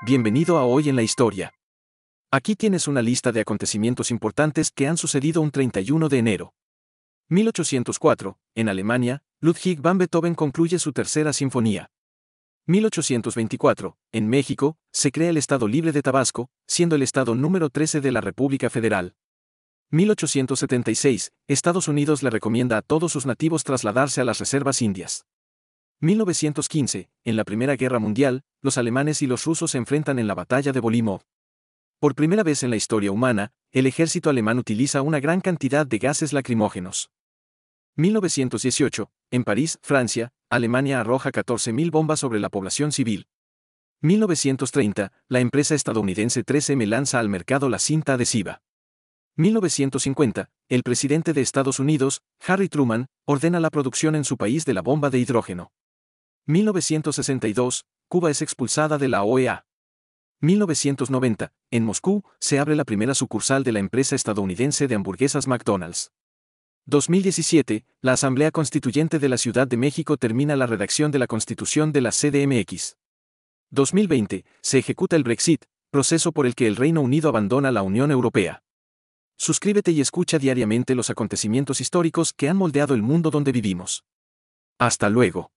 Bienvenido a Hoy en la Historia. Aquí tienes una lista de acontecimientos importantes que han sucedido un 31 de enero. 1804, en Alemania, Ludwig van Beethoven concluye su tercera sinfonía. 1824, en México, se crea el Estado Libre de Tabasco, siendo el Estado número 13 de la República Federal. 1876, Estados Unidos le recomienda a todos sus nativos trasladarse a las reservas indias. 1915, en la Primera Guerra Mundial, los alemanes y los rusos se enfrentan en la batalla de Bolimov. Por primera vez en la historia humana, el ejército alemán utiliza una gran cantidad de gases lacrimógenos. 1918, en París, Francia, Alemania arroja 14.000 bombas sobre la población civil. 1930, la empresa estadounidense 3M lanza al mercado la cinta adhesiva. 1950, el presidente de Estados Unidos, Harry Truman, ordena la producción en su país de la bomba de hidrógeno. 1962, Cuba es expulsada de la OEA. 1990, en Moscú, se abre la primera sucursal de la empresa estadounidense de hamburguesas McDonald's. 2017, la Asamblea Constituyente de la Ciudad de México termina la redacción de la Constitución de la CDMX. 2020, se ejecuta el Brexit, proceso por el que el Reino Unido abandona la Unión Europea. Suscríbete y escucha diariamente los acontecimientos históricos que han moldeado el mundo donde vivimos. Hasta luego.